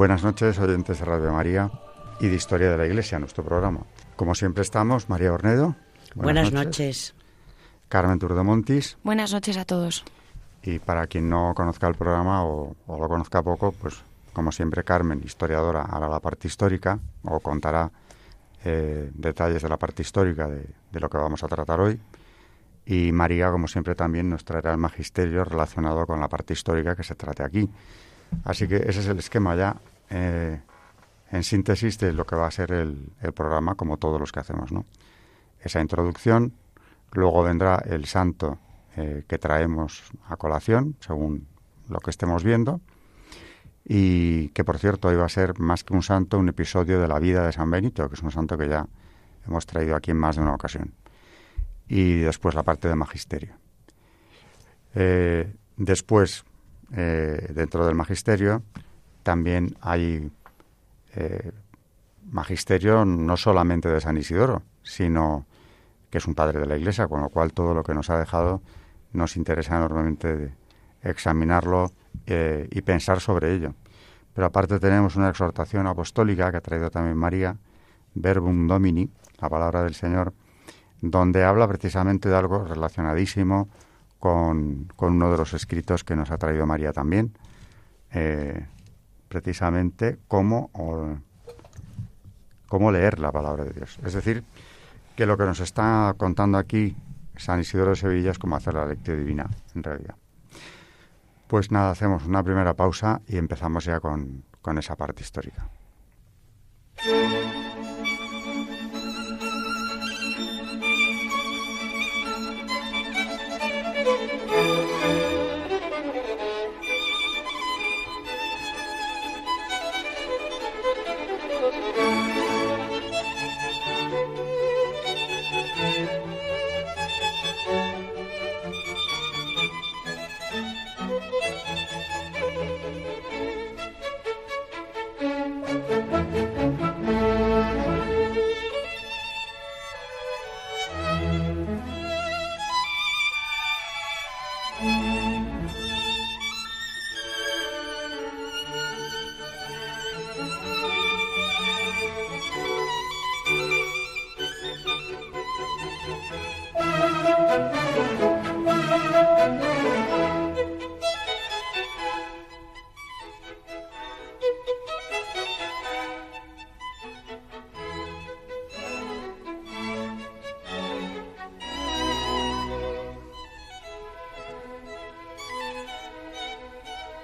Buenas noches, oyentes de Radio María y de Historia de la Iglesia, nuestro programa. Como siempre estamos, María Ornedo. Buenas, noches. Carmen Turdemontis. Buenas noches a todos. Y para quien no conozca el programa o, lo conozca poco, pues como siempre Carmen, historiadora, hará la parte histórica o contará eh, detalles de la parte histórica de, de, lo que vamos a tratar hoy. Y María, como siempre, también nos traerá el magisterio relacionado con la parte histórica que se trate aquí. Así que ese es el esquema ya eh, en síntesis de lo que va a ser el, programa, como todos los que hacemos, ¿no? Esa introducción, luego vendrá el santo eh, que traemos a colación, según lo que estemos viendo, y que por cierto hoy va a ser más que un santo, un episodio de la vida de San Benito, que es un santo que ya hemos traído aquí en más de una ocasión. Y después la parte de magisterio. Eh, después, dentro del magisterio, también hay eh, magisterio no solamente de San Isidoro, sino que es un padre de la Iglesia, con lo cual todo lo que nos ha dejado nos interesa enormemente examinarlo eh, y pensar sobre ello. Pero aparte tenemos una exhortación apostólica que ha traído también María, Verbum Domini, la palabra del Señor, donde habla precisamente de algo relacionadísimo con, uno de los escritos que nos ha traído María también, eh, precisamente cómo, cómo leer la palabra de Dios. Es decir, que lo que nos está contando aquí San Isidoro de Sevilla es cómo hacer la lectura divina, en realidad. Pues nada, hacemos una primera pausa y empezamos ya con, con esa parte histórica.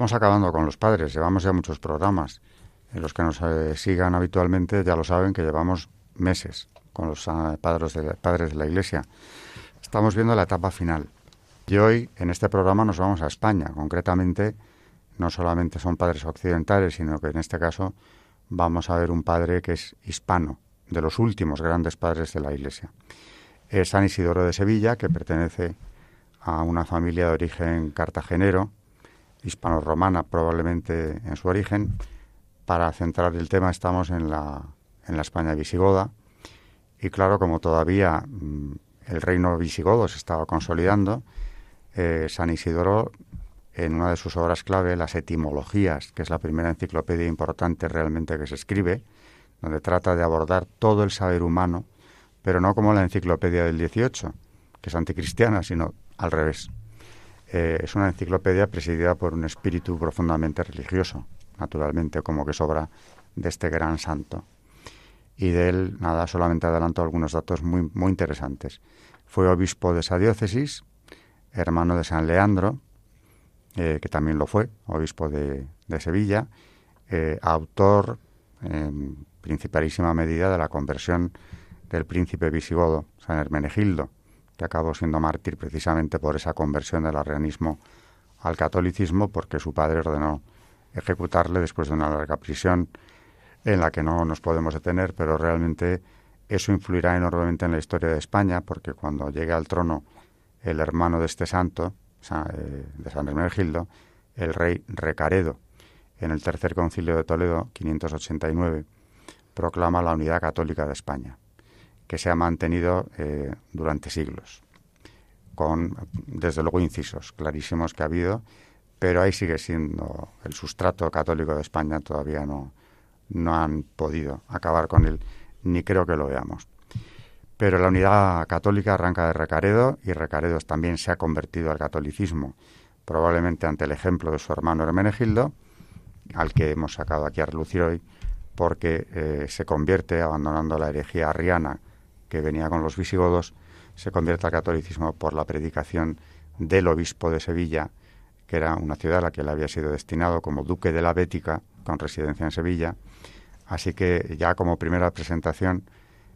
Estamos acabando con los padres, llevamos ya muchos programas. En los que nos eh, sigan habitualmente ya lo saben que llevamos meses con los ah, padres, de, padres de la Iglesia. Estamos viendo la etapa final. Y hoy en este programa nos vamos a España. Concretamente, no solamente son padres occidentales, sino que en este caso vamos a ver un padre que es hispano, de los últimos grandes padres de la Iglesia. Es San Isidoro de Sevilla, que pertenece a una familia de origen cartagenero, hispano-romana probablemente en su origen. Para centrar el tema estamos en la, en la España visigoda y claro, como todavía mm, el reino visigodo se estaba consolidando, eh, San Isidoro en una de sus obras clave, Las Etimologías, que es la primera enciclopedia importante realmente que se escribe, donde trata de abordar todo el saber humano, pero no como la enciclopedia del 18, que es anticristiana, sino al revés. Eh, es una enciclopedia presidida por un espíritu profundamente religioso, naturalmente, como que sobra de este gran santo. Y de él, nada, solamente adelanto algunos datos muy, muy interesantes. Fue obispo de esa diócesis, hermano de San Leandro, eh, que también lo fue, obispo de, Sevilla, eh, autor en principalísima medida de la conversión del príncipe visigodo, San Hermenegildo, que acabó siendo mártir precisamente por esa conversión del arrianismo al catolicismo, porque su padre ordenó ejecutarle después de una larga prisión en la que no nos podemos detener, pero realmente eso influirá enormemente en la historia de España, porque cuando llegue al trono el hermano de este santo, eh, de San Hermenegildo, el rey Recaredo, en el tercer concilio de Toledo, 589, proclama la unidad católica de España que se ha mantenido eh, durante siglos, con, desde luego, incisos clarísimos que ha habido, pero ahí sigue siendo el sustrato católico de España, todavía no, no han podido acabar con él, ni creo que lo veamos. Pero la unidad católica arranca de Recaredo y Recaredo también se ha convertido al catolicismo, probablemente ante el ejemplo de su hermano Hermenegildo, al que hemos sacado aquí a relucir hoy, porque eh, se convierte, abandonando la herejía arriana que venía con los visigodos, se convierte al catolicismo por la predicación del obispo de Sevilla, que era una ciudad a la que él había sido destinado como duque de la Bética, con residencia en Sevilla. Así que ya como primera presentación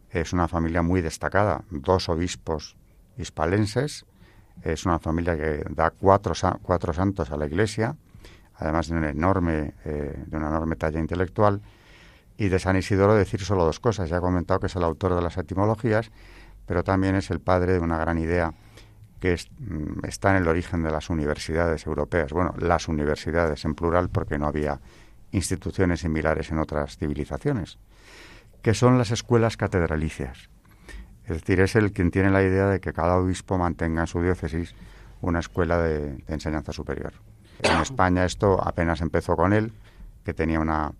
es una familia muy destacada, dos obispos hispalenses, es una familia que da cuatro, cuatro santos a la Iglesia, además de una enorme, eh, de una enorme talla intelectual, y de San Isidoro decir solo dos cosas. Ya he comentado que es el autor de las etimologías, pero también es el padre de una gran idea que mm, está en el origen de las universidades europeas. Bueno, las universidades en plural porque no había instituciones similares en otras civilizaciones, que son las escuelas catedralicias. Es decir, es el quien tiene la idea de que cada obispo mantenga en su diócesis una escuela de enseñanza superior. En España esto apenas empezó con él, que tenía una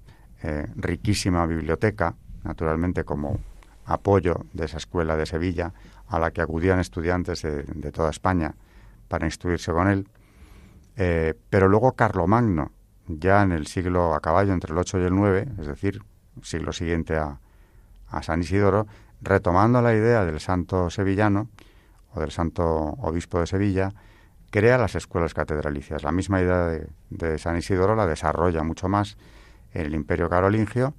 eh, riquísima biblioteca, naturalmente como apoyo de esa escuela de Sevilla, a la que acudían estudiantes de, toda España para instruirse con él. Eh, pero luego Carlomagno, ya en el siglo a caballo entre el 8 y el 9, es decir, siglo siguiente a, San Isidoro, retomando la idea del santo sevillano o del santo obispo de Sevilla, crea las escuelas catedralicias. La misma idea de, de San Isidoro la desarrolla mucho más en el Imperio Carolingio,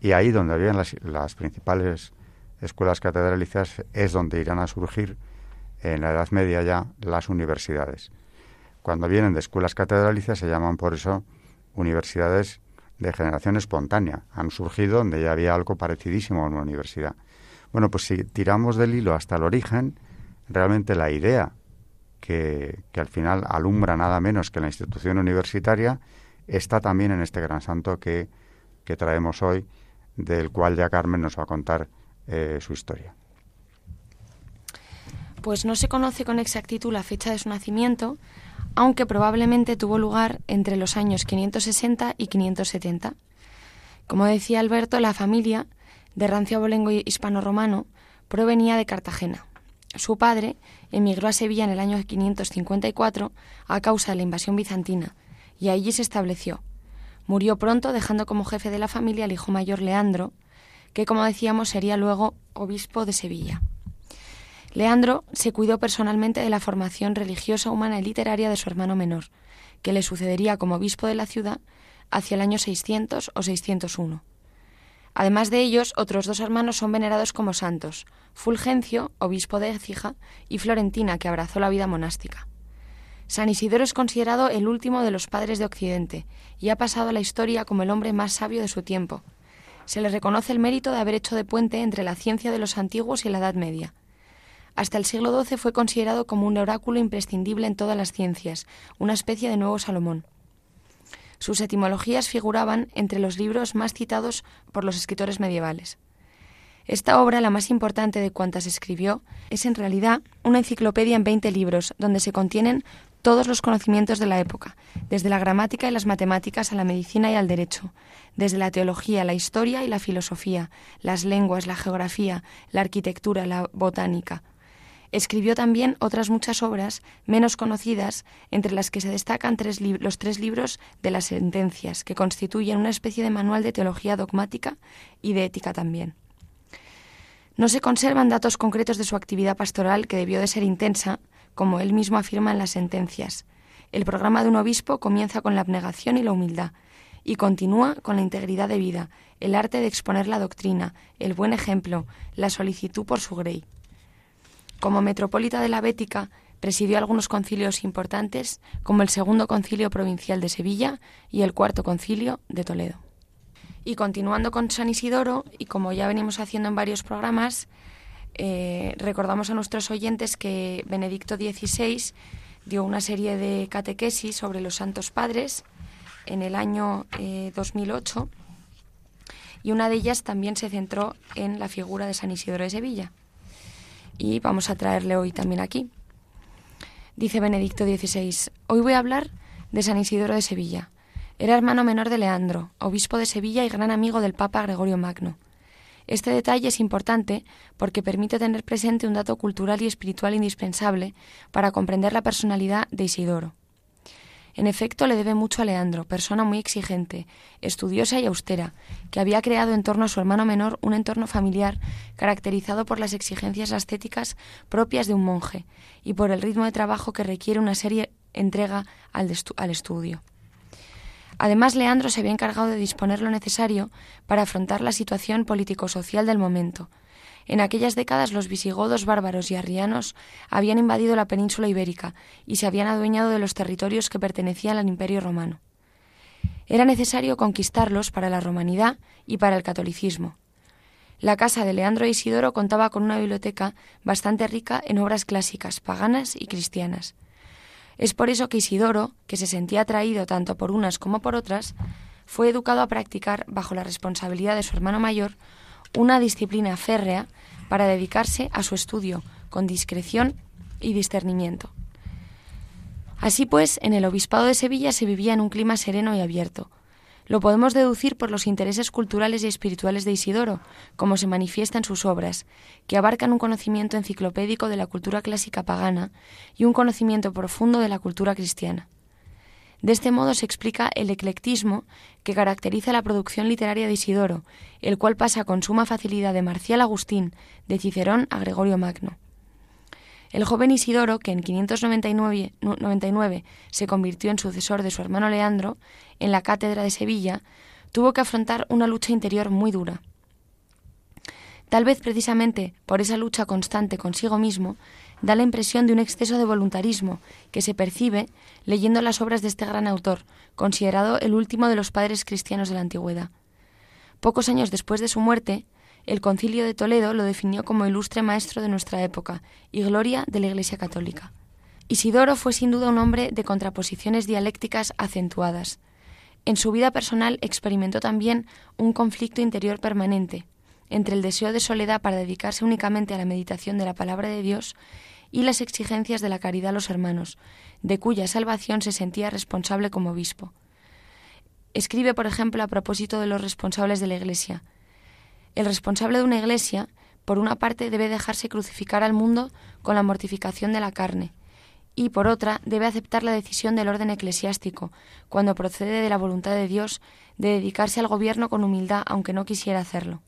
y ahí donde habían las, principales escuelas catedralicias es donde irán a surgir en la Edad Media ya las universidades. Cuando vienen de escuelas catedralicias se llaman por eso universidades de generación espontánea. Han surgido donde ya había algo parecidísimo a una universidad. Bueno, pues si tiramos del hilo hasta el origen, realmente la idea que, que al final alumbra nada menos que la institución universitaria está también en este gran santo que, traemos hoy, del cual ya Carmen nos va a contar eh, su historia. Pues no se conoce con exactitud la fecha de su nacimiento, aunque probablemente tuvo lugar entre los años 560 y 570. Como decía Alberto, la familia, de rancio abolengo hispano-romano, provenía de Cartagena. Su padre emigró a Sevilla en el año 554 a causa de la invasión bizantina y allí se estableció. Murió pronto, dejando como jefe de la familia al hijo mayor Leandro, que como decíamos sería luego obispo de Sevilla. Leandro se cuidó personalmente de la formación religiosa, humana y literaria de su hermano menor, que le sucedería como obispo de la ciudad hacia el año 600 o 601. Además de ellos, otros dos hermanos son venerados como santos, Fulgencio, obispo de Écija, y Florentina, que abrazó la vida monástica. San Isidoro es considerado el último de los padres de Occidente y ha pasado a la historia como el hombre más sabio de su tiempo. Se le reconoce el mérito de haber hecho de puente entre la ciencia de los antiguos y la Edad Media. Hasta el siglo XII fue considerado como un oráculo imprescindible en todas las ciencias, una especie de nuevo Salomón. Sus etimologías figuraban entre los libros más citados por los escritores medievales. Esta obra, la más importante de cuantas escribió, es en realidad una enciclopedia en 20 libros, donde se contienen todos los conocimientos de la época, desde la gramática y las matemáticas a la medicina y al derecho, desde la teología, la historia y la filosofía, las lenguas, la geografía, la arquitectura, la botánica. Escribió también otras muchas obras menos conocidas, entre las que se destacan los tres libros de las sentencias, que constituyen una especie de manual de teología dogmática y de ética también. No se conservan datos concretos de su actividad pastoral, que debió de ser intensa, como él mismo afirma en las sentencias. El programa de un obispo comienza con la abnegación y la humildad, y continúa con la integridad de vida, el arte de exponer la doctrina, el buen ejemplo, la solicitud por su grey. Como metropolita de la Bética, presidió algunos concilios importantes, como el Segundo Concilio Provincial de Sevilla y el Cuarto Concilio de Toledo. Y continuando con San Isidoro, y como ya venimos haciendo en varios programas, eh, recordamos a nuestros oyentes que Benedicto XVI dio una serie de catequesis sobre los santos padres en el año 2008 eh, y una de ellas también se centró en la figura de San Isidoro de Sevilla. Y vamos a traerle hoy también aquí. Dice Benedicto XVI, hoy voy a hablar de San Isidoro de Sevilla era hermano menor de Leandro, obispo de Sevilla y gran amigo del Papa Gregorio Magno. Este detalle es importante porque permite tener presente un dato cultural y espiritual indispensable para comprender la personalidad de Isidoro. En efecto, le debe mucho a Leandro, persona muy exigente, estudiosa y austera, que había creado en torno a su hermano menor un entorno familiar caracterizado por las exigencias ascéticas propias de un monje y por el ritmo de trabajo que requiere una serie entrega al, al estudio. Además, Leandro se había encargado de disponer lo necesario para afrontar la situación político-social del momento. En aquellas décadas los visigodos bárbaros y arrianos habían invadido la península ibérica y se habían adueñado de los territorios que pertenecían al Imperio romano. Era necesario conquistarlos para la romanidad y para el catolicismo. La casa de Leandro e Isidoro contaba con una biblioteca bastante rica en obras clásicas, paganas y cristianas. Es por eso que Isidoro, que se sentía atraído tanto por unas como por otras, fue educado a practicar, bajo la responsabilidad de su hermano mayor, una disciplina férrea para dedicarse a su estudio con discreción y discernimiento. Así pues, en el obispado de Sevilla se vivía en un clima sereno y abierto, lo podemos deducir por los intereses culturales y espirituales de Isidoro, como se manifiesta en sus obras, que abarcan un conocimiento enciclopédico de la cultura clásica pagana y un conocimiento profundo de la cultura cristiana. De este modo se explica el eclectismo que caracteriza la producción literaria de Isidoro, el cual pasa con suma facilidad de Marcial Agustín, de Cicerón a Gregorio Magno. El joven Isidoro, que en 599 se convirtió en sucesor de su hermano Leandro en la cátedra de Sevilla, tuvo que afrontar una lucha interior muy dura. Tal vez precisamente por esa lucha constante consigo mismo, da la impresión de un exceso de voluntarismo que se percibe leyendo las obras de este gran autor, considerado el último de los padres cristianos de la antigüedad. Pocos años después de su muerte, el concilio de Toledo lo definió como ilustre maestro de nuestra época y gloria de la Iglesia católica. Isidoro fue sin duda un hombre de contraposiciones dialécticas acentuadas. En su vida personal experimentó también un conflicto interior permanente entre el deseo de soledad para dedicarse únicamente a la meditación de la palabra de Dios y las exigencias de la caridad a los hermanos, de cuya salvación se sentía responsable como obispo. Escribe, por ejemplo, a propósito de los responsables de la Iglesia, el responsable de una iglesia, por una parte, debe dejarse crucificar al mundo con la mortificación de la carne, y por otra, debe aceptar la decisión del orden eclesiástico, cuando procede de la voluntad de Dios, de dedicarse al gobierno con humildad, aunque no quisiera hacerlo.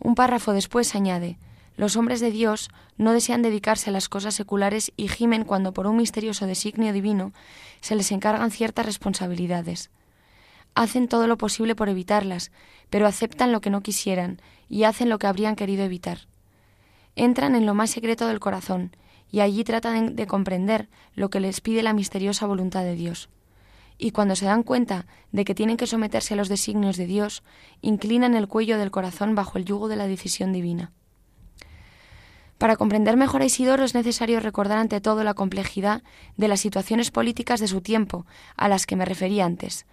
Un párrafo después añade, los hombres de Dios no desean dedicarse a las cosas seculares y gimen cuando por un misterioso designio divino se les encargan ciertas responsabilidades hacen todo lo posible por evitarlas, pero aceptan lo que no quisieran y hacen lo que habrían querido evitar. Entran en lo más secreto del corazón y allí tratan de comprender lo que les pide la misteriosa voluntad de Dios. Y cuando se dan cuenta de que tienen que someterse a los designios de Dios, inclinan el cuello del corazón bajo el yugo de la decisión divina. Para comprender mejor a Isidoro es necesario recordar ante todo la complejidad de las situaciones políticas de su tiempo, a las que me referí antes,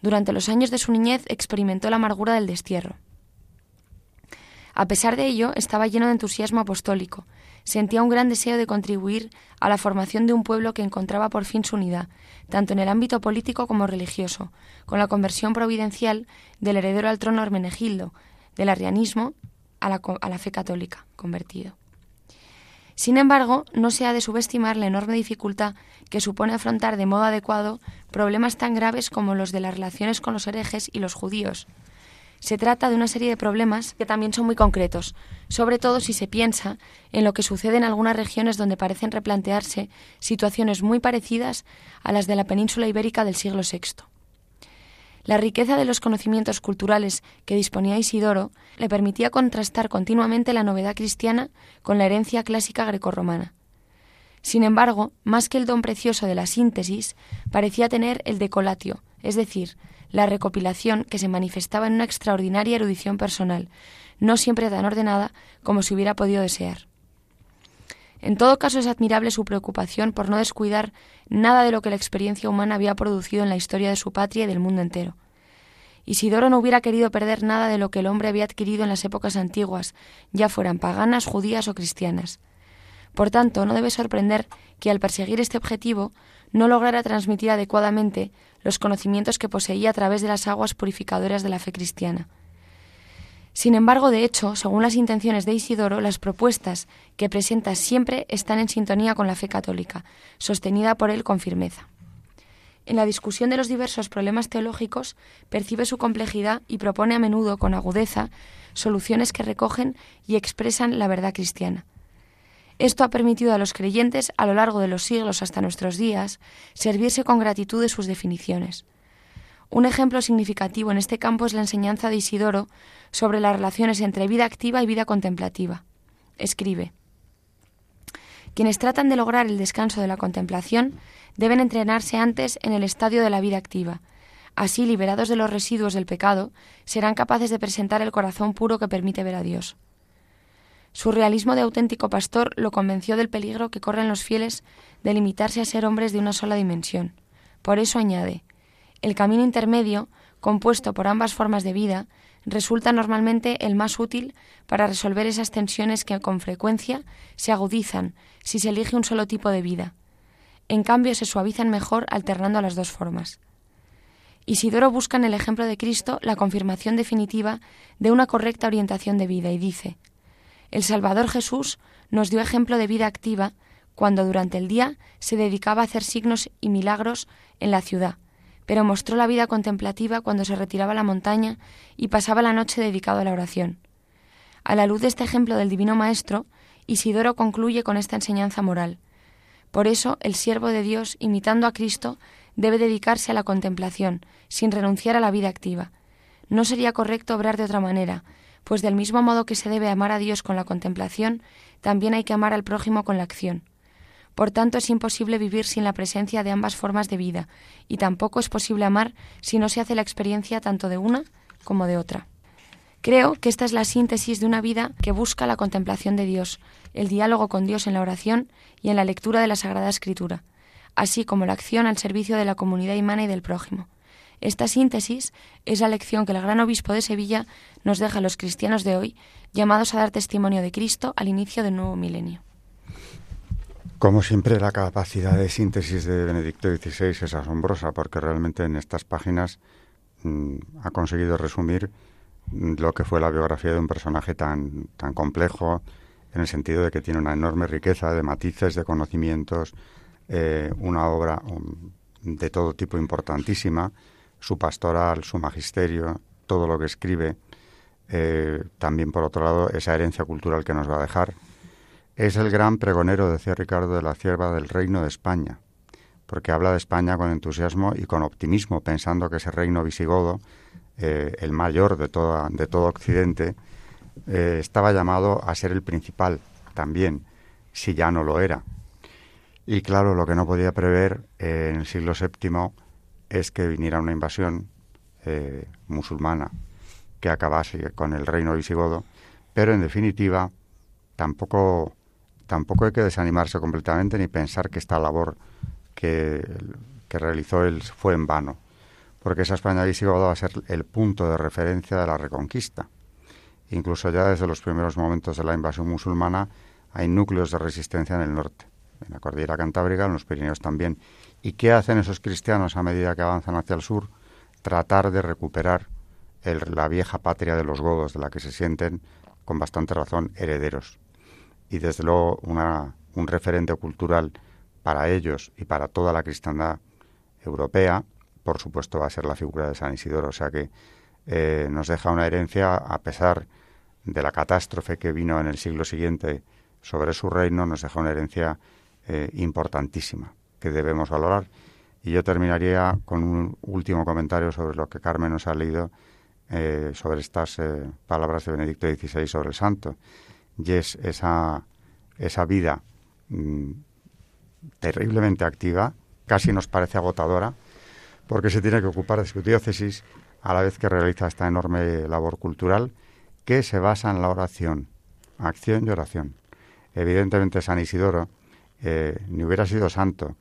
durante los años de su niñez experimentó la amargura del destierro. A pesar de ello, estaba lleno de entusiasmo apostólico, sentía un gran deseo de contribuir a la formación de un pueblo que encontraba por fin su unidad, tanto en el ámbito político como religioso, con la conversión providencial del heredero al trono Hermenegildo, del arrianismo a la, a la fe católica, convertido. Sin embargo, no se ha de subestimar la enorme dificultad que supone afrontar de modo adecuado problemas tan graves como los de las relaciones con los herejes y los judíos. Se trata de una serie de problemas que también son muy concretos, sobre todo si se piensa en lo que sucede en algunas regiones donde parecen replantearse situaciones muy parecidas a las de la península ibérica del siglo VI. La riqueza de los conocimientos culturales que disponía Isidoro le permitía contrastar continuamente la novedad cristiana con la herencia clásica grecorromana. Sin embargo, más que el don precioso de la síntesis, parecía tener el decolatio, es decir, la recopilación que se manifestaba en una extraordinaria erudición personal, no siempre tan ordenada como se hubiera podido desear. En todo caso es admirable su preocupación por no descuidar nada de lo que la experiencia humana había producido en la historia de su patria y del mundo entero. Isidoro no hubiera querido perder nada de lo que el hombre había adquirido en las épocas antiguas, ya fueran paganas, judías o cristianas. Por tanto, no debe sorprender que al perseguir este objetivo no lograra transmitir adecuadamente los conocimientos que poseía a través de las aguas purificadoras de la fe cristiana. Sin embargo, de hecho, según las intenciones de Isidoro, las propuestas que presenta siempre están en sintonía con la fe católica, sostenida por él con firmeza. En la discusión de los diversos problemas teológicos percibe su complejidad y propone a menudo con agudeza soluciones que recogen y expresan la verdad cristiana. Esto ha permitido a los creyentes, a lo largo de los siglos hasta nuestros días, servirse con gratitud de sus definiciones. Un ejemplo significativo en este campo es la enseñanza de Isidoro sobre las relaciones entre vida activa y vida contemplativa. Escribe Quienes tratan de lograr el descanso de la contemplación deben entrenarse antes en el estadio de la vida activa. Así, liberados de los residuos del pecado, serán capaces de presentar el corazón puro que permite ver a Dios. Su realismo de auténtico pastor lo convenció del peligro que corren los fieles de limitarse a ser hombres de una sola dimensión. Por eso añade, el camino intermedio, compuesto por ambas formas de vida, resulta normalmente el más útil para resolver esas tensiones que con frecuencia se agudizan si se elige un solo tipo de vida. En cambio, se suavizan mejor alternando las dos formas. Isidoro busca en el ejemplo de Cristo la confirmación definitiva de una correcta orientación de vida y dice, El Salvador Jesús nos dio ejemplo de vida activa cuando durante el día se dedicaba a hacer signos y milagros en la ciudad, pero mostró la vida contemplativa cuando se retiraba a la montaña y pasaba la noche dedicado a la oración. A la luz de este ejemplo del Divino Maestro, Isidoro concluye con esta enseñanza moral. Por eso, el siervo de Dios, imitando a Cristo, debe dedicarse a la contemplación, sin renunciar a la vida activa. No sería correcto obrar de otra manera, pues del mismo modo que se debe amar a Dios con la contemplación, también hay que amar al prójimo con la acción. Por tanto, es imposible vivir sin la presencia de ambas formas de vida, y tampoco es posible amar si no se hace la experiencia tanto de una como de otra. Creo que esta es la síntesis de una vida que busca la contemplación de Dios, el diálogo con Dios en la oración y en la lectura de la Sagrada Escritura, así como la acción al servicio de la comunidad humana y del prójimo. Esta síntesis es la lección que el gran obispo de Sevilla nos deja a los cristianos de hoy, llamados a dar testimonio de Cristo al inicio del nuevo milenio. Como siempre, la capacidad de síntesis de Benedicto XVI es asombrosa porque realmente en estas páginas mm, ha conseguido resumir mm, lo que fue la biografía de un personaje tan, tan complejo, en el sentido de que tiene una enorme riqueza de matices, de conocimientos, eh, una obra um, de todo tipo importantísima, su pastoral, su magisterio, todo lo que escribe, eh, también por otro lado esa herencia cultural que nos va a dejar, es el gran pregonero, decía Ricardo de la Cierva, del reino de España, porque habla de España con entusiasmo y con optimismo, pensando que ese reino visigodo, eh, el mayor de, toda, de todo Occidente, eh, estaba llamado a ser el principal también, si ya no lo era. Y claro, lo que no podía prever eh, en el siglo VII es que viniera una invasión musulmana que acabase con el reino visigodo, pero en definitiva tampoco tampoco hay que desanimarse completamente ni pensar que esta labor que, realizó él fue en vano, porque esa España visigoda va a ser el punto de referencia de la reconquista. Incluso ya desde los primeros momentos de la invasión musulmana hay núcleos de resistencia en el norte, en la cordillera cantábrica, en los Pirineos también. ¿Y qué hacen esos cristianos a medida que avanzan hacia el sur? Tratar de recuperar la vieja patria de los godos, de la que se sienten, con bastante razón, herederos. Y desde luego un referente cultural para ellos y para toda la cristiandad europea, por supuesto, va a ser la figura de San Isidoro. O sea que eh, nos deja una herencia, a pesar de la catástrofe que vino en el siglo siguiente sobre su reino, nos deja una herencia eh, importantísima que debemos valorar. Y yo terminaría con un último comentario sobre lo que Carmen nos ha leído eh, sobre estas palabras de Benedicto XVI sobre el santo. Y es esa, esa vida mm, terriblemente activa, casi nos parece agotadora, porque se tiene que ocupar de su diócesis a la vez que realiza esta enorme labor cultural que se basa en la oración, acción y oración. Evidentemente San Isidoro eh, ni hubiera sido santo,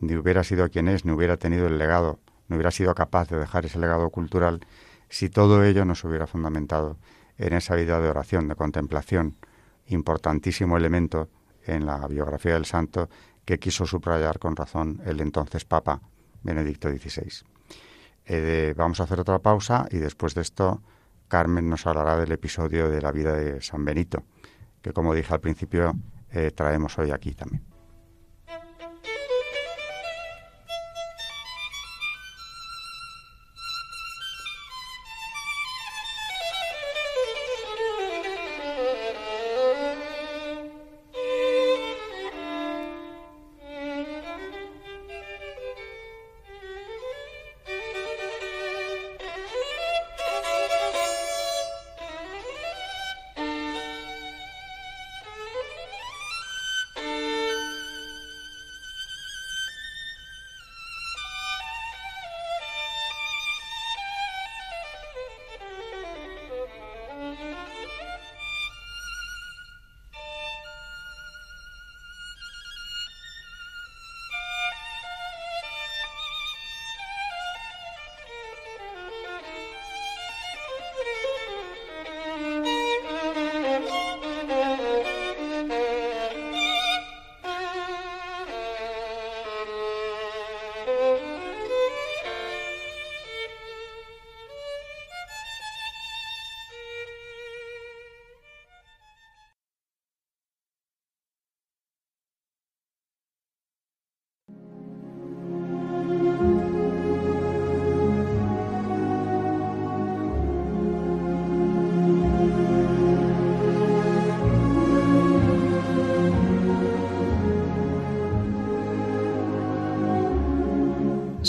ni hubiera sido quien es, ni hubiera tenido el legado, ni hubiera sido capaz de dejar ese legado cultural si todo ello no se hubiera fundamentado en esa vida de oración, de contemplación, importantísimo elemento en la biografía del santo que quiso subrayar con razón el entonces Papa Benedicto XVI. Eh, vamos a hacer otra pausa y después de esto Carmen nos hablará del episodio de la vida de San Benito, que como dije al principio eh, traemos hoy aquí también.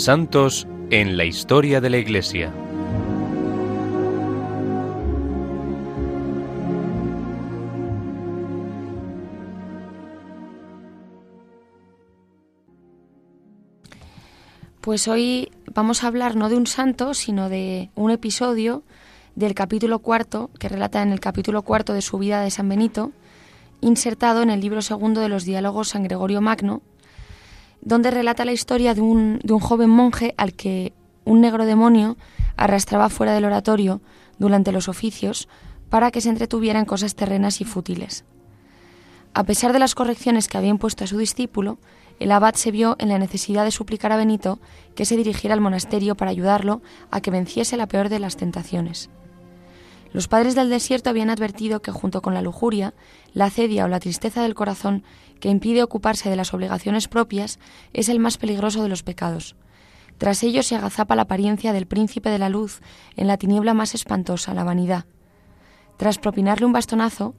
Santos en la historia de la Iglesia. Pues hoy vamos a hablar no de un santo, sino de un episodio del capítulo cuarto, que relata en el capítulo cuarto de su vida de San Benito, insertado en el libro segundo de los diálogos San Gregorio Magno, donde relata la historia de un, de un joven monje al que un negro demonio arrastraba fuera del oratorio durante los oficios para que se entretuviera en cosas terrenas y fútiles. A pesar de las correcciones que había impuesto a su discípulo, el abad se vio en la necesidad de suplicar a Benito que se dirigiera al monasterio para ayudarlo a que venciese la peor de las tentaciones. Los padres del desierto habían advertido que junto con la lujuria, la cedia o la tristeza del corazón que impide ocuparse de las obligaciones propias es el más peligroso de los pecados. Tras ello se agazapa la apariencia del príncipe de la luz en la tiniebla más espantosa, la vanidad. Tras propinarle un bastonazo,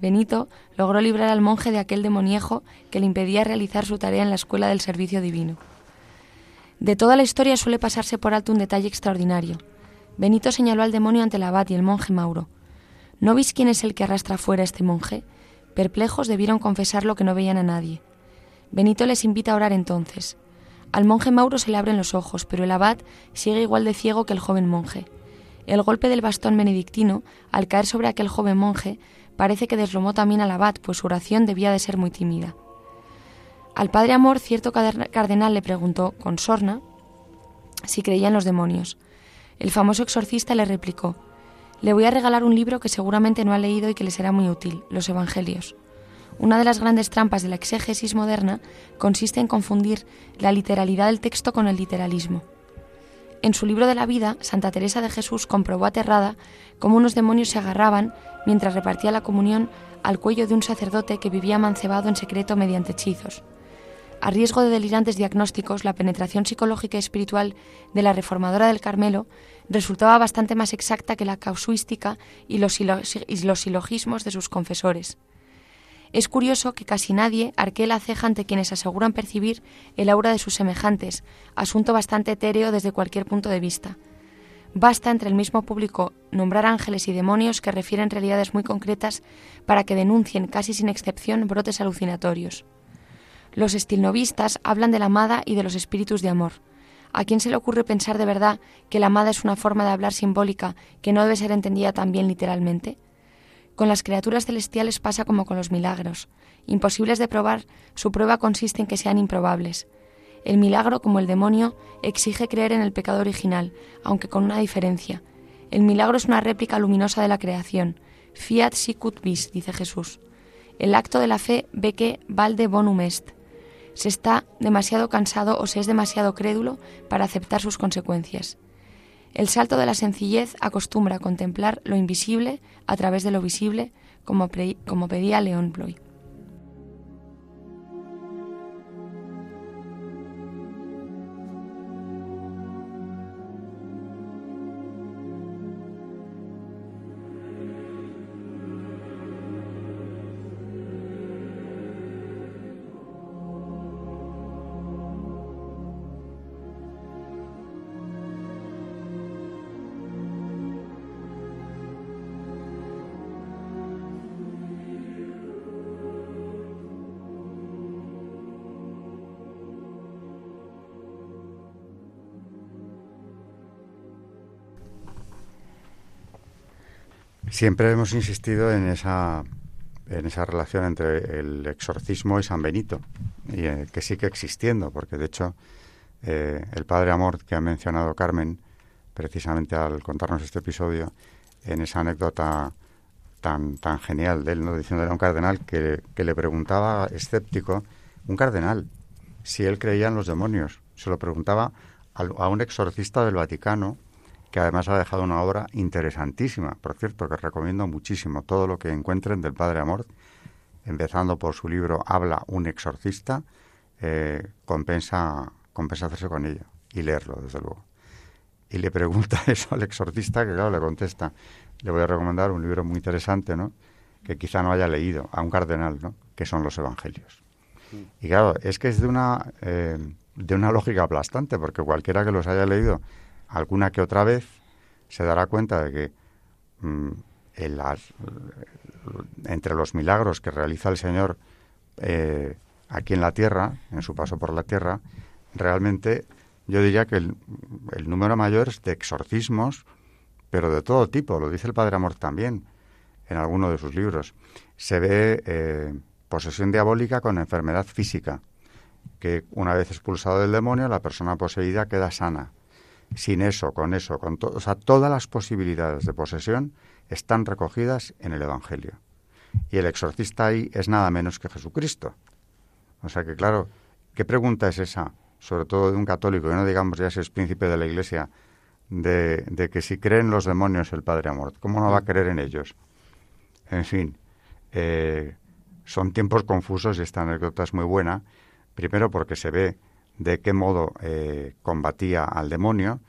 Benito logró librar al monje de aquel demoniejo que le impedía realizar su tarea en la escuela del servicio divino. De toda la historia suele pasarse por alto un detalle extraordinario. Benito señaló al demonio ante el abad y el monje Mauro. ¿No veis quién es el que arrastra fuera a este monje? Perplejos debieron confesar lo que no veían a nadie. Benito les invita a orar entonces. Al monje Mauro se le abren los ojos, pero el abad sigue igual de ciego que el joven monje. El golpe del bastón benedictino, al caer sobre aquel joven monje, parece que deslomó también al abad, pues su oración debía de ser muy tímida. Al padre Amor, cierto cardenal le preguntó, con sorna, si creía en los demonios. El famoso exorcista le replicó, le voy a regalar un libro que seguramente no ha leído y que le será muy útil, los Evangelios. Una de las grandes trampas de la exégesis moderna consiste en confundir la literalidad del texto con el literalismo. En su libro de la vida, Santa Teresa de Jesús comprobó aterrada cómo unos demonios se agarraban, mientras repartía la comunión, al cuello de un sacerdote que vivía mancebado en secreto mediante hechizos. A riesgo de delirantes diagnósticos, la penetración psicológica y espiritual de la reformadora del Carmelo resultaba bastante más exacta que la casuística y los, silogismos de sus confesores. Es curioso que casi nadie arquee la ceja ante quienes aseguran percibir el aura de sus semejantes, asunto bastante etéreo desde cualquier punto de vista. Basta entre el mismo público nombrar ángeles y demonios que refieren realidades muy concretas para que denuncien casi sin excepción brotes alucinatorios. Los estilnovistas hablan de la amada y de los espíritus de amor. ¿A quién se le ocurre pensar de verdad que la amada es una forma de hablar simbólica que no debe ser entendida también literalmente? Con las criaturas celestiales pasa como con los milagros. Imposibles de probar, su prueba consiste en que sean improbables. El milagro, como el demonio, exige creer en el pecado original, aunque con una diferencia. El milagro es una réplica luminosa de la creación. Fiat sicut vis, dice Jesús. El acto de la fe ve que valde bonum est. Se está demasiado cansado o se es demasiado crédulo para aceptar sus consecuencias. El salto de la sencillez acostumbra a contemplar lo invisible a través de lo visible, como, como pedía León Bloy. Siempre hemos insistido en esa, en esa relación entre el exorcismo y San Benito, y eh, que sigue existiendo, porque de hecho eh, el Padre Amor que ha mencionado Carmen, precisamente al contarnos este episodio, en esa anécdota tan, tan genial de él, ¿no? diciéndole a un cardenal que, que le preguntaba, escéptico, un cardenal, si él creía en los demonios. Se lo preguntaba a un exorcista del Vaticano que además ha dejado una obra interesantísima, por cierto, que recomiendo muchísimo. Todo lo que encuentren del Padre Amor, empezando por su libro Habla un exorcista, eh, compensa, compensa hacerse con ello y leerlo, desde luego. Y le pregunta eso al exorcista, que claro, le contesta, le voy a recomendar un libro muy interesante, ¿no? que quizá no haya leído, a un cardenal, ¿no? que son los Evangelios. Mm. Y claro, es que es de una, eh, de una lógica aplastante, porque cualquiera que los haya leído alguna que otra vez, se dará cuenta de que mm, entre los milagros que realiza el Señor eh, aquí en la tierra, en su paso por la tierra, realmente yo diría que el, número mayor es de exorcismos, pero de todo tipo, lo dice el Padre Amor también en alguno de sus libros. Se ve eh, posesión diabólica con enfermedad física, que una vez expulsado del demonio, la persona poseída queda sana sin eso, con eso, con todo, o sea, todas las posibilidades de posesión están recogidas en el Evangelio. Y el exorcista ahí es nada menos que Jesucristo. O sea que, claro, ¿qué pregunta es esa? Sobre todo de un católico, que no digamos ya si es príncipe de la Iglesia, de, de que si creen los demonios el Padre Amor, ¿cómo no va a creer en ellos? En fin, eh, son tiempos confusos y esta anécdota es muy buena, primero porque se ve de qué modo eh, combatía al demonio.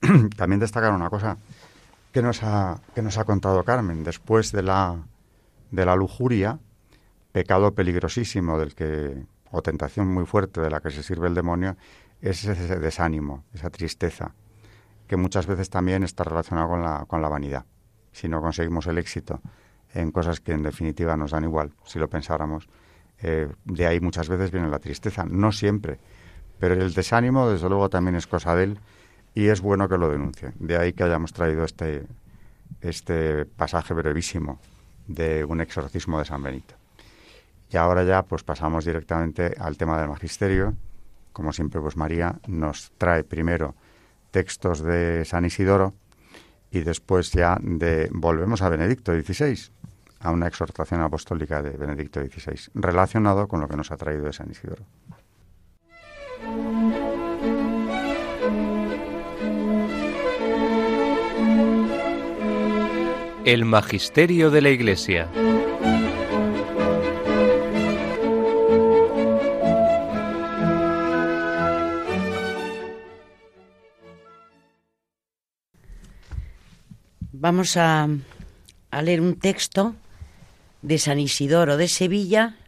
También destacar una cosa que nos, ha, que nos ha contado Carmen. Después de la, de la lujuria, pecado peligrosísimo del que, o tentación muy fuerte de la que se sirve el demonio, es ese desánimo, esa tristeza, que muchas veces también está relacionado con la, con la vanidad. Si no conseguimos el éxito en cosas que en definitiva nos dan igual, si lo pensáramos, eh, de ahí muchas veces viene la tristeza, no siempre, pero el desánimo, desde luego, también es cosa de él y es bueno que lo denuncie. De ahí que hayamos traído este, este pasaje brevísimo de un exorcismo de San Benito. Y ahora ya pues pasamos directamente al tema del magisterio. Como siempre, pues María nos trae primero textos de San Isidoro y después ya de volvemos a Benedicto XVI, a una exhortación apostólica de Benedicto XVI, relacionado con lo que nos ha traído de San Isidoro. El Magisterio de la Iglesia. Vamos a, leer un texto de San Isidoro de Sevilla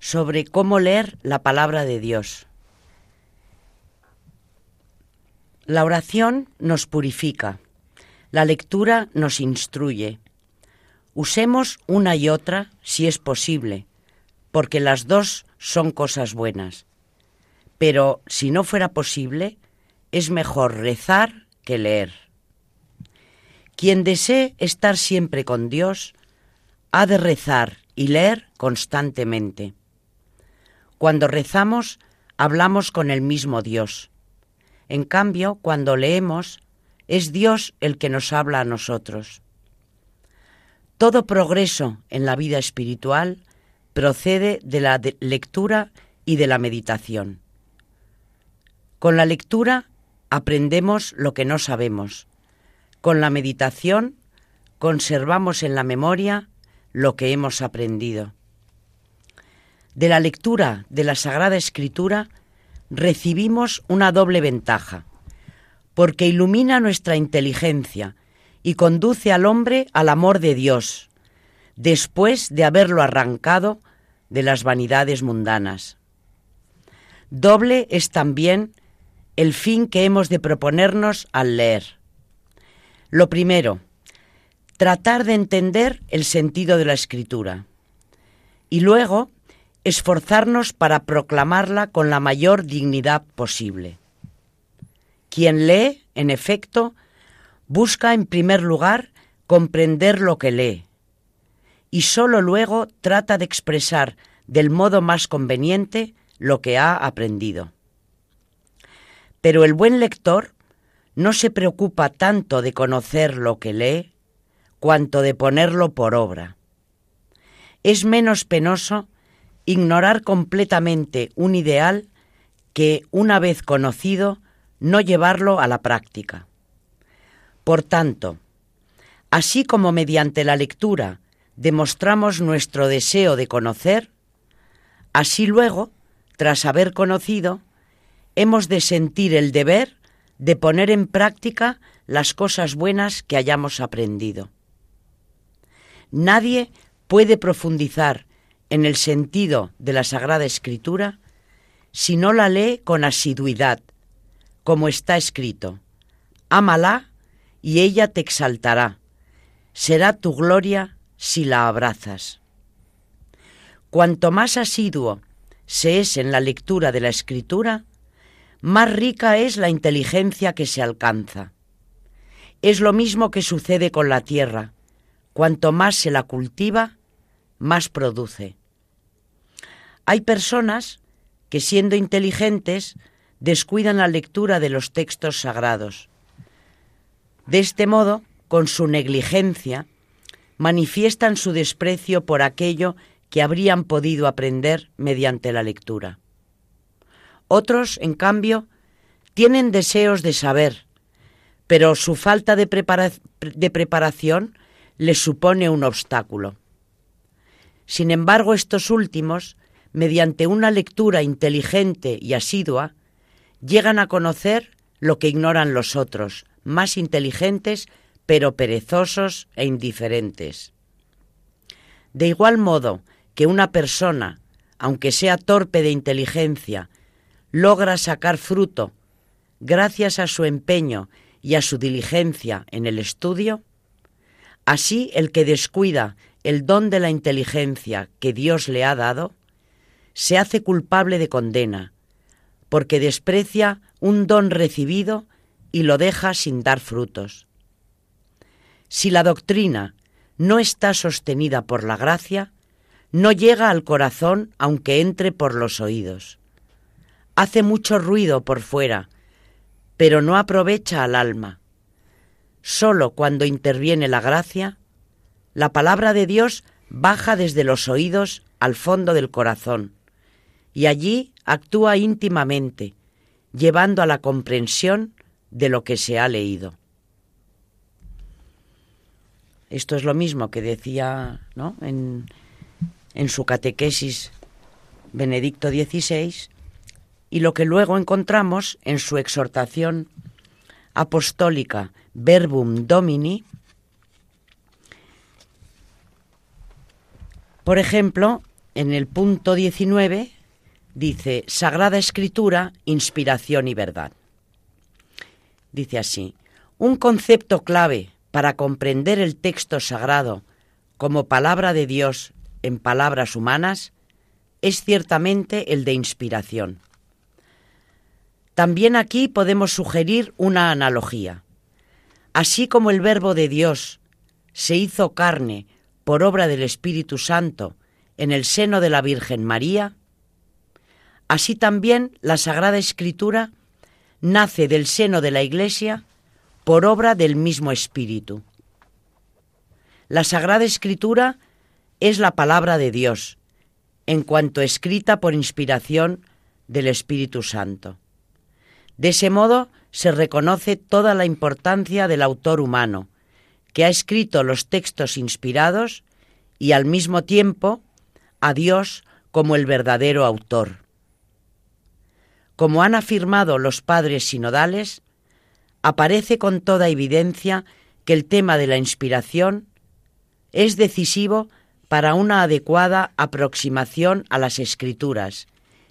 sobre cómo leer la palabra de Dios. La oración nos purifica, la lectura nos instruye. Usemos una y otra si es posible, porque las dos son cosas buenas. Pero si no fuera posible, es mejor rezar que leer. Quien desee estar siempre con Dios ha de rezar y leer constantemente. Cuando rezamos, hablamos con el mismo Dios. En cambio, cuando leemos, es Dios el que nos habla a nosotros. Todo progreso en la vida espiritual procede de la lectura y de la meditación. Con la lectura aprendemos lo que no sabemos con la meditación conservamos en la memoria lo que hemos aprendido. De la lectura de la Sagrada Escritura recibimos una doble ventaja, porque ilumina nuestra inteligencia y conduce al hombre al amor de Dios, después de haberlo arrancado de las vanidades mundanas. Doble es también el fin que hemos de proponernos al leer. Lo primero, tratar de entender el sentido de la escritura y luego esforzarnos para proclamarla con la mayor dignidad posible. Quien lee, en efecto, busca en primer lugar comprender lo que lee y sólo luego trata de expresar del modo más conveniente lo que ha aprendido. Pero el buen lector no se preocupa tanto de conocer lo que lee, cuanto de ponerlo por obra. Es menos penoso ignorar completamente un ideal que, una vez conocido, no llevarlo a la práctica. Por tanto, así como mediante la lectura demostramos nuestro deseo de conocer, así luego, tras haber conocido, hemos de sentir el deber de poner en práctica las cosas buenas que hayamos aprendido. Nadie puede profundizar en el sentido de la Sagrada Escritura si no la lee con asiduidad, como está escrito. Ámala y ella te exaltará. Será tu gloria si la abrazas. Cuanto más asiduo se es en la lectura de la Escritura, más rica es la inteligencia que se alcanza. Es lo mismo que sucede con la tierra. Cuanto más se la cultiva, más produce. Hay personas que siendo inteligentes descuidan la lectura de los textos sagrados. De este modo, con su negligencia, manifiestan su desprecio por aquello que habrían podido aprender mediante la lectura. Otros, en cambio, tienen deseos de saber, pero su falta de, preparación les supone un obstáculo. Sin embargo, estos últimos, mediante una lectura inteligente y asidua, llegan a conocer lo que ignoran los otros, más inteligentes, pero perezosos e indiferentes. De igual modo que una persona, aunque sea torpe de inteligencia, logra sacar fruto gracias a su empeño y a su diligencia en el estudio, así el que descuida el don de la inteligencia que Dios le ha dado, se hace culpable de condena, porque desprecia un don recibido y lo deja sin dar frutos. Si la doctrina no está sostenida por la gracia, no llega al corazón aunque entre por los oídos hace mucho ruido por fuera, pero no aprovecha al alma. Solo cuando interviene la gracia, la palabra de Dios baja desde los oídos al fondo del corazón y allí actúa íntimamente, llevando a la comprensión de lo que se ha leído. Esto es lo mismo que decía ¿no? en, en su catequesis Benedicto XVI y lo que luego encontramos en su exhortación apostólica Verbum Domini, por ejemplo, en el punto 19 dice Sagrada Escritura, inspiración y verdad. Dice así, un concepto clave para comprender el texto sagrado como palabra de Dios en palabras humanas es ciertamente el de inspiración. También aquí podemos sugerir una analogía. Así como el Verbo de Dios se hizo carne por obra del Espíritu Santo en el seno de la Virgen María, así también la Sagrada Escritura nace del seno de la Iglesia por obra del mismo Espíritu. La Sagrada Escritura es la palabra de Dios, en cuanto escrita por inspiración del Espíritu Santo. De ese modo se reconoce toda la importancia del autor humano, que ha escrito los textos inspirados y al mismo tiempo a Dios como el verdadero autor. Como han afirmado los padres sinodales, aparece con toda evidencia que el tema de la inspiración es decisivo para una adecuada aproximación a las escrituras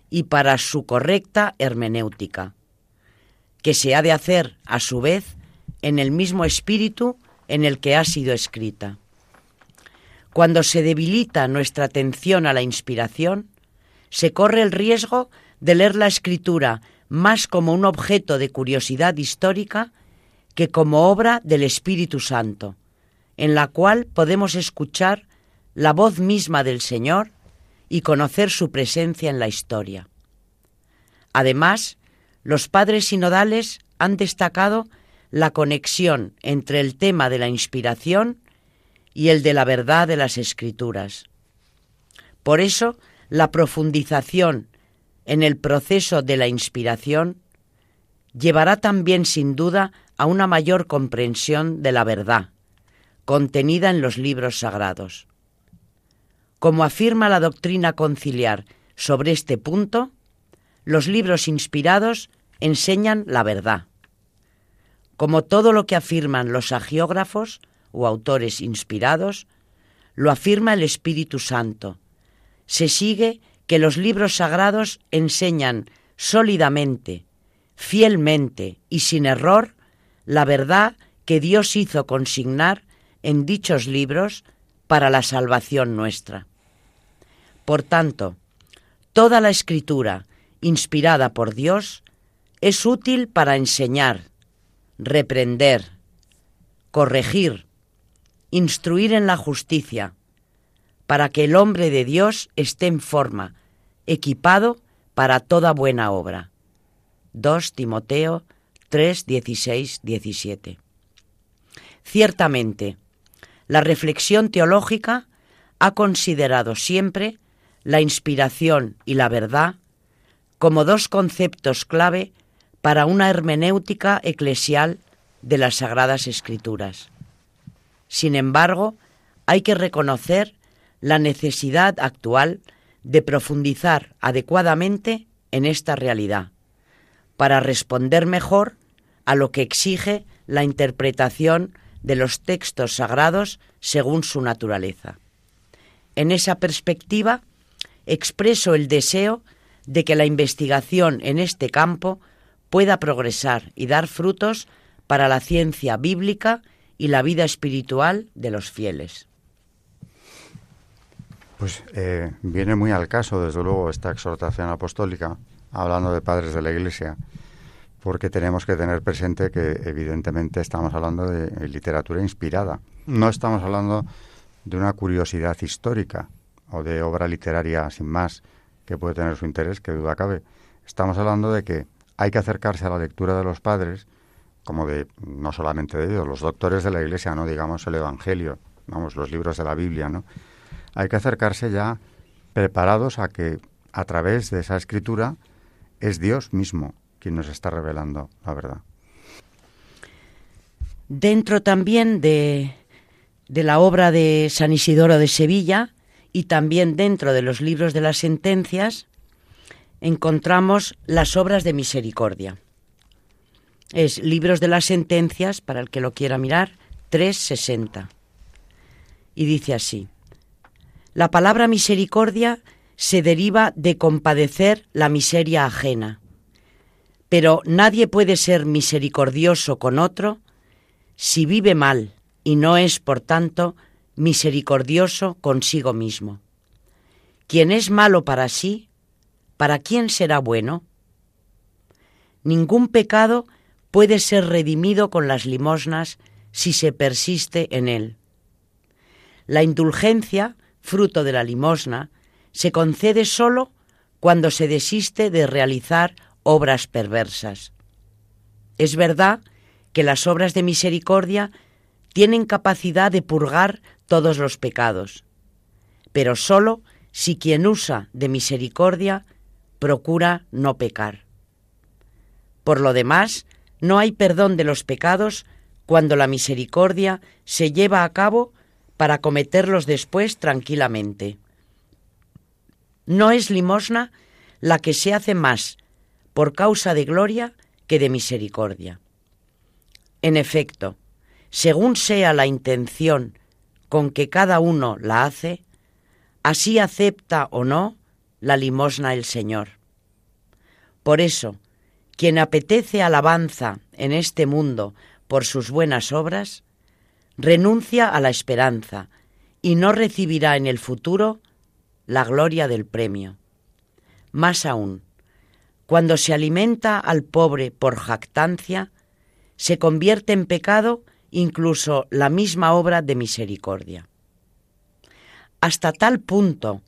y para su correcta hermenéutica que se ha de hacer, a su vez, en el mismo espíritu en el que ha sido escrita. Cuando se debilita nuestra atención a la inspiración, se corre el riesgo de leer la escritura más como un objeto de curiosidad histórica que como obra del Espíritu Santo, en la cual podemos escuchar la voz misma del Señor y conocer su presencia en la historia. Además, los padres sinodales han destacado la conexión entre el tema de la inspiración y el de la verdad de las escrituras. Por eso, la profundización en el proceso de la inspiración llevará también sin duda a una mayor comprensión de la verdad contenida en los libros sagrados. Como afirma la doctrina conciliar sobre este punto, los libros inspirados enseñan la verdad. Como todo lo que afirman los agiógrafos o autores inspirados, lo afirma el Espíritu Santo. Se sigue que los libros sagrados enseñan sólidamente, fielmente y sin error la verdad que Dios hizo consignar en dichos libros para la salvación nuestra. Por tanto, toda la escritura, inspirada por Dios, es útil para enseñar, reprender, corregir, instruir en la justicia, para que el hombre de Dios esté en forma, equipado para toda buena obra. 2 Timoteo 3, 16, 17. Ciertamente, la reflexión teológica ha considerado siempre la inspiración y la verdad como dos conceptos clave para una hermenéutica eclesial de las Sagradas Escrituras. Sin embargo, hay que reconocer la necesidad actual de profundizar adecuadamente en esta realidad, para responder mejor a lo que exige la interpretación de los textos sagrados según su naturaleza. En esa perspectiva, expreso el deseo de que la investigación en este campo pueda progresar y dar frutos para la ciencia bíblica y la vida espiritual de los fieles. Pues eh, viene muy al caso, desde luego, esta exhortación apostólica, hablando de padres de la Iglesia, porque tenemos que tener presente que evidentemente estamos hablando de literatura inspirada. No estamos hablando de una curiosidad histórica o de obra literaria sin más que puede tener su interés, que duda cabe. Estamos hablando de que hay que acercarse a la lectura de los padres, como de, no solamente de ellos, los doctores de la Iglesia, no digamos el Evangelio, vamos, los libros de la Biblia, ¿no? Hay que acercarse ya preparados a que a través de esa escritura es Dios mismo quien nos está revelando la verdad. Dentro también de, de la obra de San Isidoro de Sevilla y también dentro de los libros de las sentencias encontramos las obras de misericordia. Es Libros de las Sentencias, para el que lo quiera mirar, 360. Y dice así, la palabra misericordia se deriva de compadecer la miseria ajena, pero nadie puede ser misericordioso con otro si vive mal y no es, por tanto, misericordioso consigo mismo. Quien es malo para sí, ¿para quién será bueno? Ningún pecado puede ser redimido con las limosnas si se persiste en él. La indulgencia, fruto de la limosna, se concede sólo cuando se desiste de realizar obras perversas. Es verdad que las obras de misericordia tienen capacidad de purgar todos los pecados, pero sólo si quien usa de misericordia procura no pecar. Por lo demás, no hay perdón de los pecados cuando la misericordia se lleva a cabo para cometerlos después tranquilamente. No es limosna la que se hace más por causa de gloria que de misericordia. En efecto, según sea la intención con que cada uno la hace, así acepta o no la limosna el Señor. Por eso, quien apetece alabanza en este mundo por sus buenas obras, renuncia a la esperanza y no recibirá en el futuro la gloria del premio. Más aún, cuando se alimenta al pobre por jactancia, se convierte en pecado incluso la misma obra de misericordia. Hasta tal punto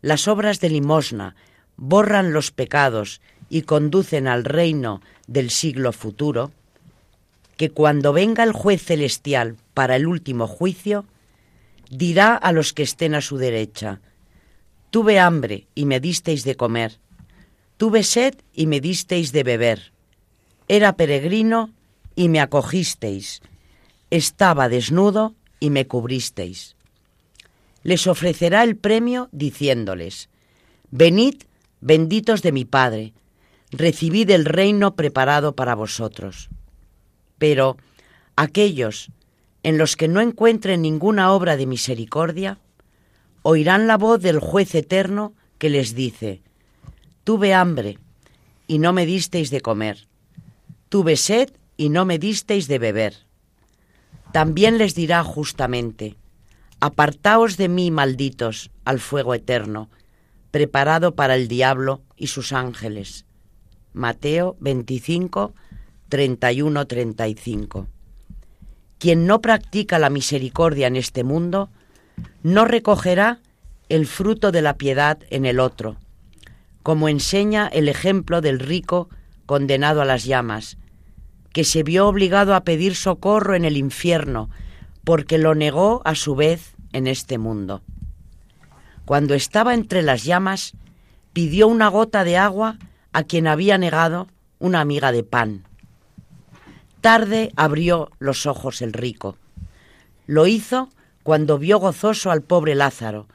las obras de limosna borran los pecados y conducen al reino del siglo futuro, que cuando venga el juez celestial para el último juicio, dirá a los que estén a su derecha, Tuve hambre y me disteis de comer, tuve sed y me disteis de beber, era peregrino y me acogisteis, estaba desnudo y me cubristeis. Les ofrecerá el premio diciéndoles, Venid, benditos de mi Padre, recibid el reino preparado para vosotros. Pero aquellos en los que no encuentren ninguna obra de misericordia, oirán la voz del juez eterno que les dice, Tuve hambre y no me disteis de comer, tuve sed y no me disteis de beber. También les dirá justamente, Apartaos de mí, malditos, al fuego eterno, preparado para el diablo y sus ángeles. Mateo 25, 31, 35. Quien no practica la misericordia en este mundo, no recogerá el fruto de la piedad en el otro, como enseña el ejemplo del rico condenado a las llamas, que se vio obligado a pedir socorro en el infierno, porque lo negó a su vez en este mundo. Cuando estaba entre las llamas, pidió una gota de agua a quien había negado una amiga de pan. Tarde abrió los ojos el rico. Lo hizo cuando vio gozoso al pobre Lázaro,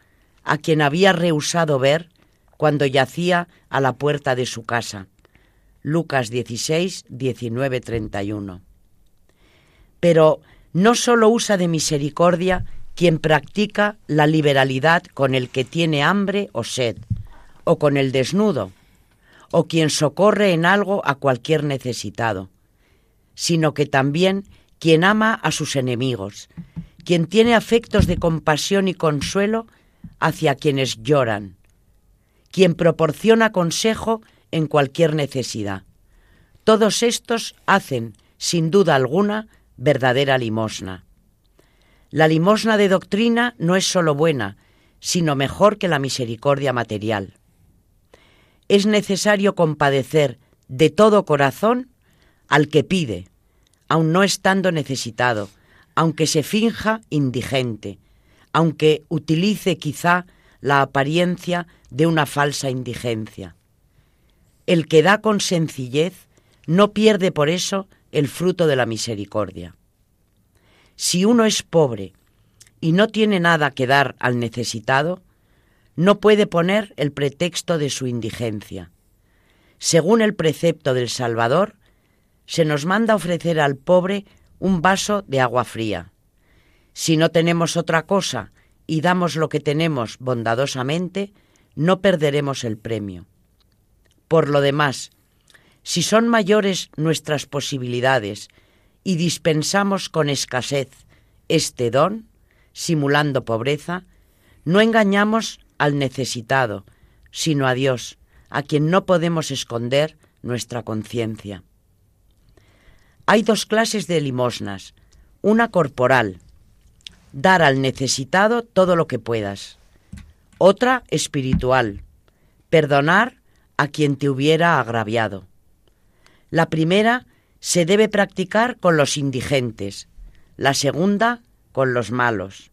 a quien había rehusado ver cuando yacía a la puerta de su casa. Lucas 16, 19, 31. Pero no solo usa de misericordia quien practica la liberalidad con el que tiene hambre o sed, o con el desnudo, o quien socorre en algo a cualquier necesitado, sino que también quien ama a sus enemigos, quien tiene afectos de compasión y consuelo hacia quienes lloran, quien proporciona consejo en cualquier necesidad. Todos estos hacen, sin duda alguna, verdadera limosna. La limosna de doctrina no es sólo buena, sino mejor que la misericordia material. Es necesario compadecer de todo corazón al que pide, aun no estando necesitado, aunque se finja indigente, aunque utilice quizá la apariencia de una falsa indigencia. El que da con sencillez no pierde por eso el fruto de la misericordia. Si uno es pobre y no tiene nada que dar al necesitado, no puede poner el pretexto de su indigencia. Según el precepto del Salvador, se nos manda ofrecer al pobre un vaso de agua fría. Si no tenemos otra cosa y damos lo que tenemos bondadosamente, no perderemos el premio. Por lo demás, si son mayores nuestras posibilidades y dispensamos con escasez este don, simulando pobreza, no engañamos al necesitado, sino a Dios, a quien no podemos esconder nuestra conciencia. Hay dos clases de limosnas, una corporal, dar al necesitado todo lo que puedas, otra espiritual, perdonar a quien te hubiera agraviado. La primera se debe practicar con los indigentes, la segunda con los malos.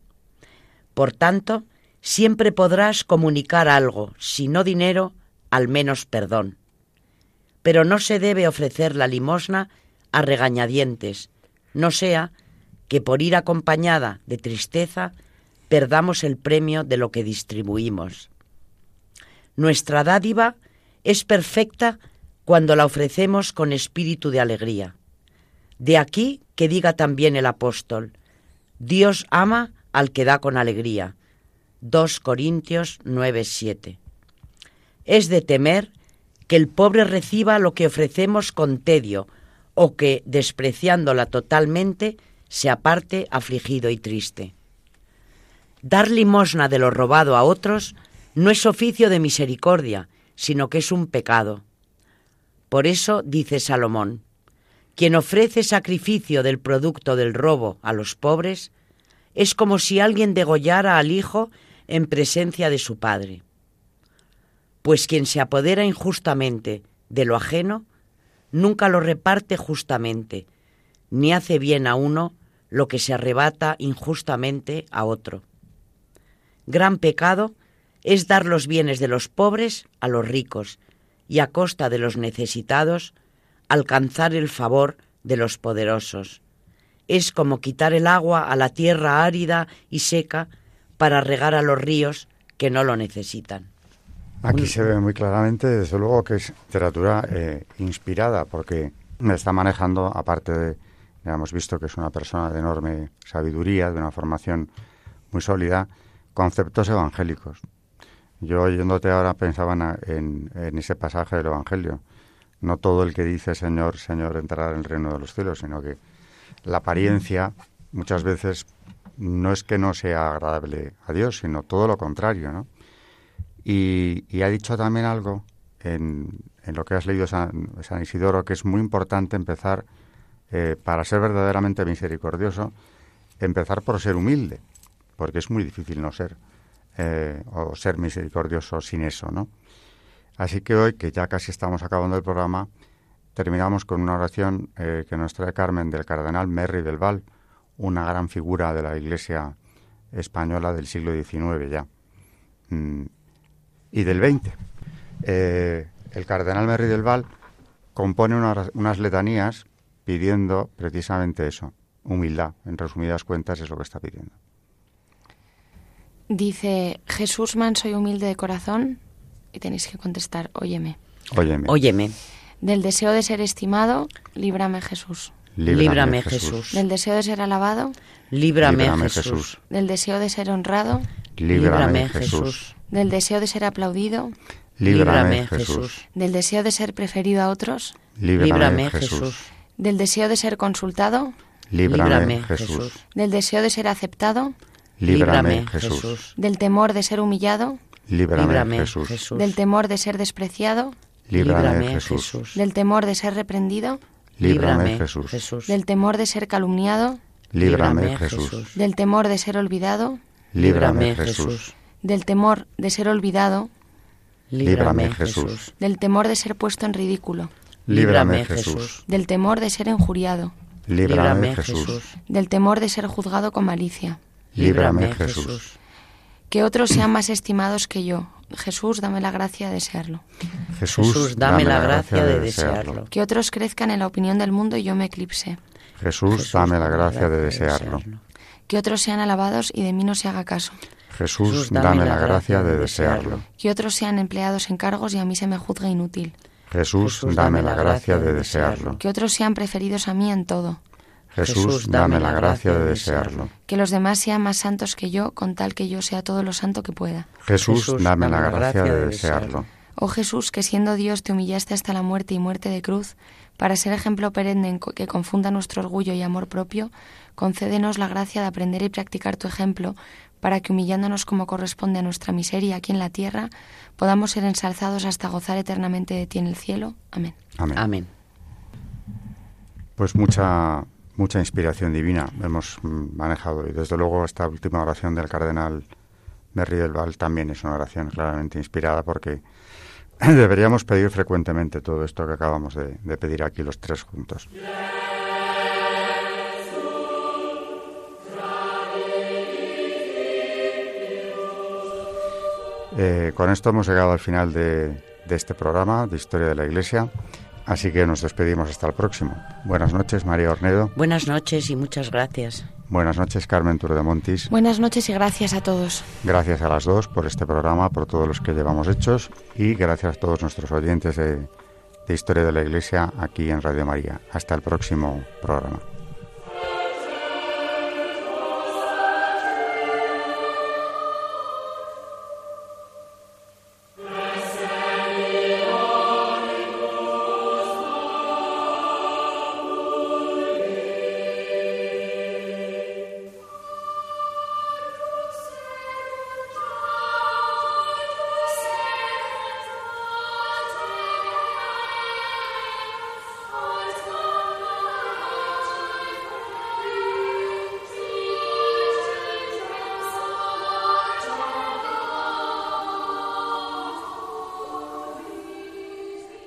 Por tanto, siempre podrás comunicar algo, si no dinero, al menos perdón. Pero no se debe ofrecer la limosna a regañadientes, no sea que por ir acompañada de tristeza perdamos el premio de lo que distribuimos. Nuestra dádiva es perfecta cuando la ofrecemos con espíritu de alegría. De aquí que diga también el apóstol, Dios ama al que da con alegría. 2 Corintios 9:7. Es de temer que el pobre reciba lo que ofrecemos con tedio o que, despreciándola totalmente, se aparte afligido y triste. Dar limosna de lo robado a otros no es oficio de misericordia, sino que es un pecado. Por eso dice Salomón, quien ofrece sacrificio del producto del robo a los pobres es como si alguien degollara al hijo en presencia de su padre. Pues quien se apodera injustamente de lo ajeno, nunca lo reparte justamente, ni hace bien a uno lo que se arrebata injustamente a otro. Gran pecado es dar los bienes de los pobres a los ricos y a costa de los necesitados alcanzar el favor de los poderosos. Es como quitar el agua a la tierra árida y seca para regar a los ríos que no lo necesitan. Aquí se ve muy claramente, desde luego, que es literatura eh, inspirada, porque me está manejando, aparte de, ya hemos visto que es una persona de enorme sabiduría, de una formación muy sólida, conceptos evangélicos. Yo oyéndote ahora pensaba en, en, ese pasaje del Evangelio. No todo el que dice Señor, Señor entrará en el reino de los cielos, sino que la apariencia muchas veces no es que no sea agradable a Dios, sino todo lo contrario, ¿no? Y, ha dicho también algo en, lo que has leído San, San, Isidoro, que es muy importante empezar, eh, para ser verdaderamente misericordioso, empezar por ser humilde, porque es muy difícil no ser, eh, o ser misericordioso sin eso, ¿no? Así que hoy, que ya casi estamos acabando el programa, terminamos con una oración eh, que nos trae Carmen del cardenal Merry del Val, una gran figura de la Iglesia española del siglo XIX ya, mm, y del XX. Eh, el cardenal Merry del Val compone unas letanías pidiendo precisamente eso, humildad. En resumidas cuentas es lo que está pidiendo. Dice, Jesús manso y humilde de corazón, y tenéis que contestar, óyeme. Óyeme. Óyeme. Del deseo de ser estimado, líbrame Jesús. Líbrame, Jesús. Del deseo de ser alabado, líbrame, Jesús. Del deseo de ser honrado, líbrame, Jesús. Del deseo de ser aplaudido, líbrame Jesús. Del deseo de ser preferido a otros, líbrame Jesús. Del deseo de ser consultado, líbrame Jesús. Del deseo de ser aceptado, líbrame Jesús. Del temor de ser humillado, líbrame Jesús. Del temor de ser despreciado, líbrame Jesús. Del temor de ser reprendido, Líbrame, Jesús. Del temor de ser calumniado. Líbrame, Jesús. Del temor de ser olvidado. Líbrame, Jesús. Del temor de ser olvidado. Líbrame, Jesús. Del temor de ser puesto en ridículo. Líbrame, Jesús. Del temor de ser injuriado. Líbrame, Jesús. Del temor de ser juzgado con malicia. líbrame Jesús. Que otros sean más estimados que yo. Jesús, dame la gracia de desearlo. Jesús, dame la gracia de desearlo. Que otros crezcan en la opinión del mundo y yo me eclipse. Jesús, dame la gracia de desearlo. Que otros sean alabados y de mí no se haga caso. Jesús, dame la gracia de desearlo. Que otros sean empleados en cargos y a mí se me juzgue inútil. Jesús, dame la gracia de desearlo. Que otros sean preferidos a mí en todo. Jesús, dame la gracia de desearlo. Que los demás sean más santos que yo, con tal que yo sea todo lo santo que pueda. Jesús, dame la gracia de desearlo. Oh Jesús, que siendo Dios te humillaste hasta la muerte y muerte de cruz, para ser ejemplo perenne que confunda nuestro orgullo y amor propio, concédenos la gracia de aprender y practicar tu ejemplo, para que humillándonos como corresponde a nuestra miseria aquí en la tierra, podamos ser ensalzados hasta gozar eternamente de ti en el cielo. Amén. Amén. Pues mucha, mucha inspiración divina hemos manejado y desde luego esta última oración del cardenal Merri del Val también es una oración claramente inspirada porque deberíamos pedir frecuentemente todo esto que acabamos de, de pedir aquí los tres juntos. Eh, con esto hemos llegado al final de, este programa de Historia de la Iglesia, así que nos despedimos hasta el próximo. Buenas noches, María Ornedo. Buenas noches y muchas gracias. Buenas noches, Carmen Montis. Buenas noches y gracias a todos. Gracias a las dos por este programa, por todos los que llevamos hechos y gracias a todos nuestros oyentes de Historia de la Iglesia aquí en Radio María. Hasta el próximo programa.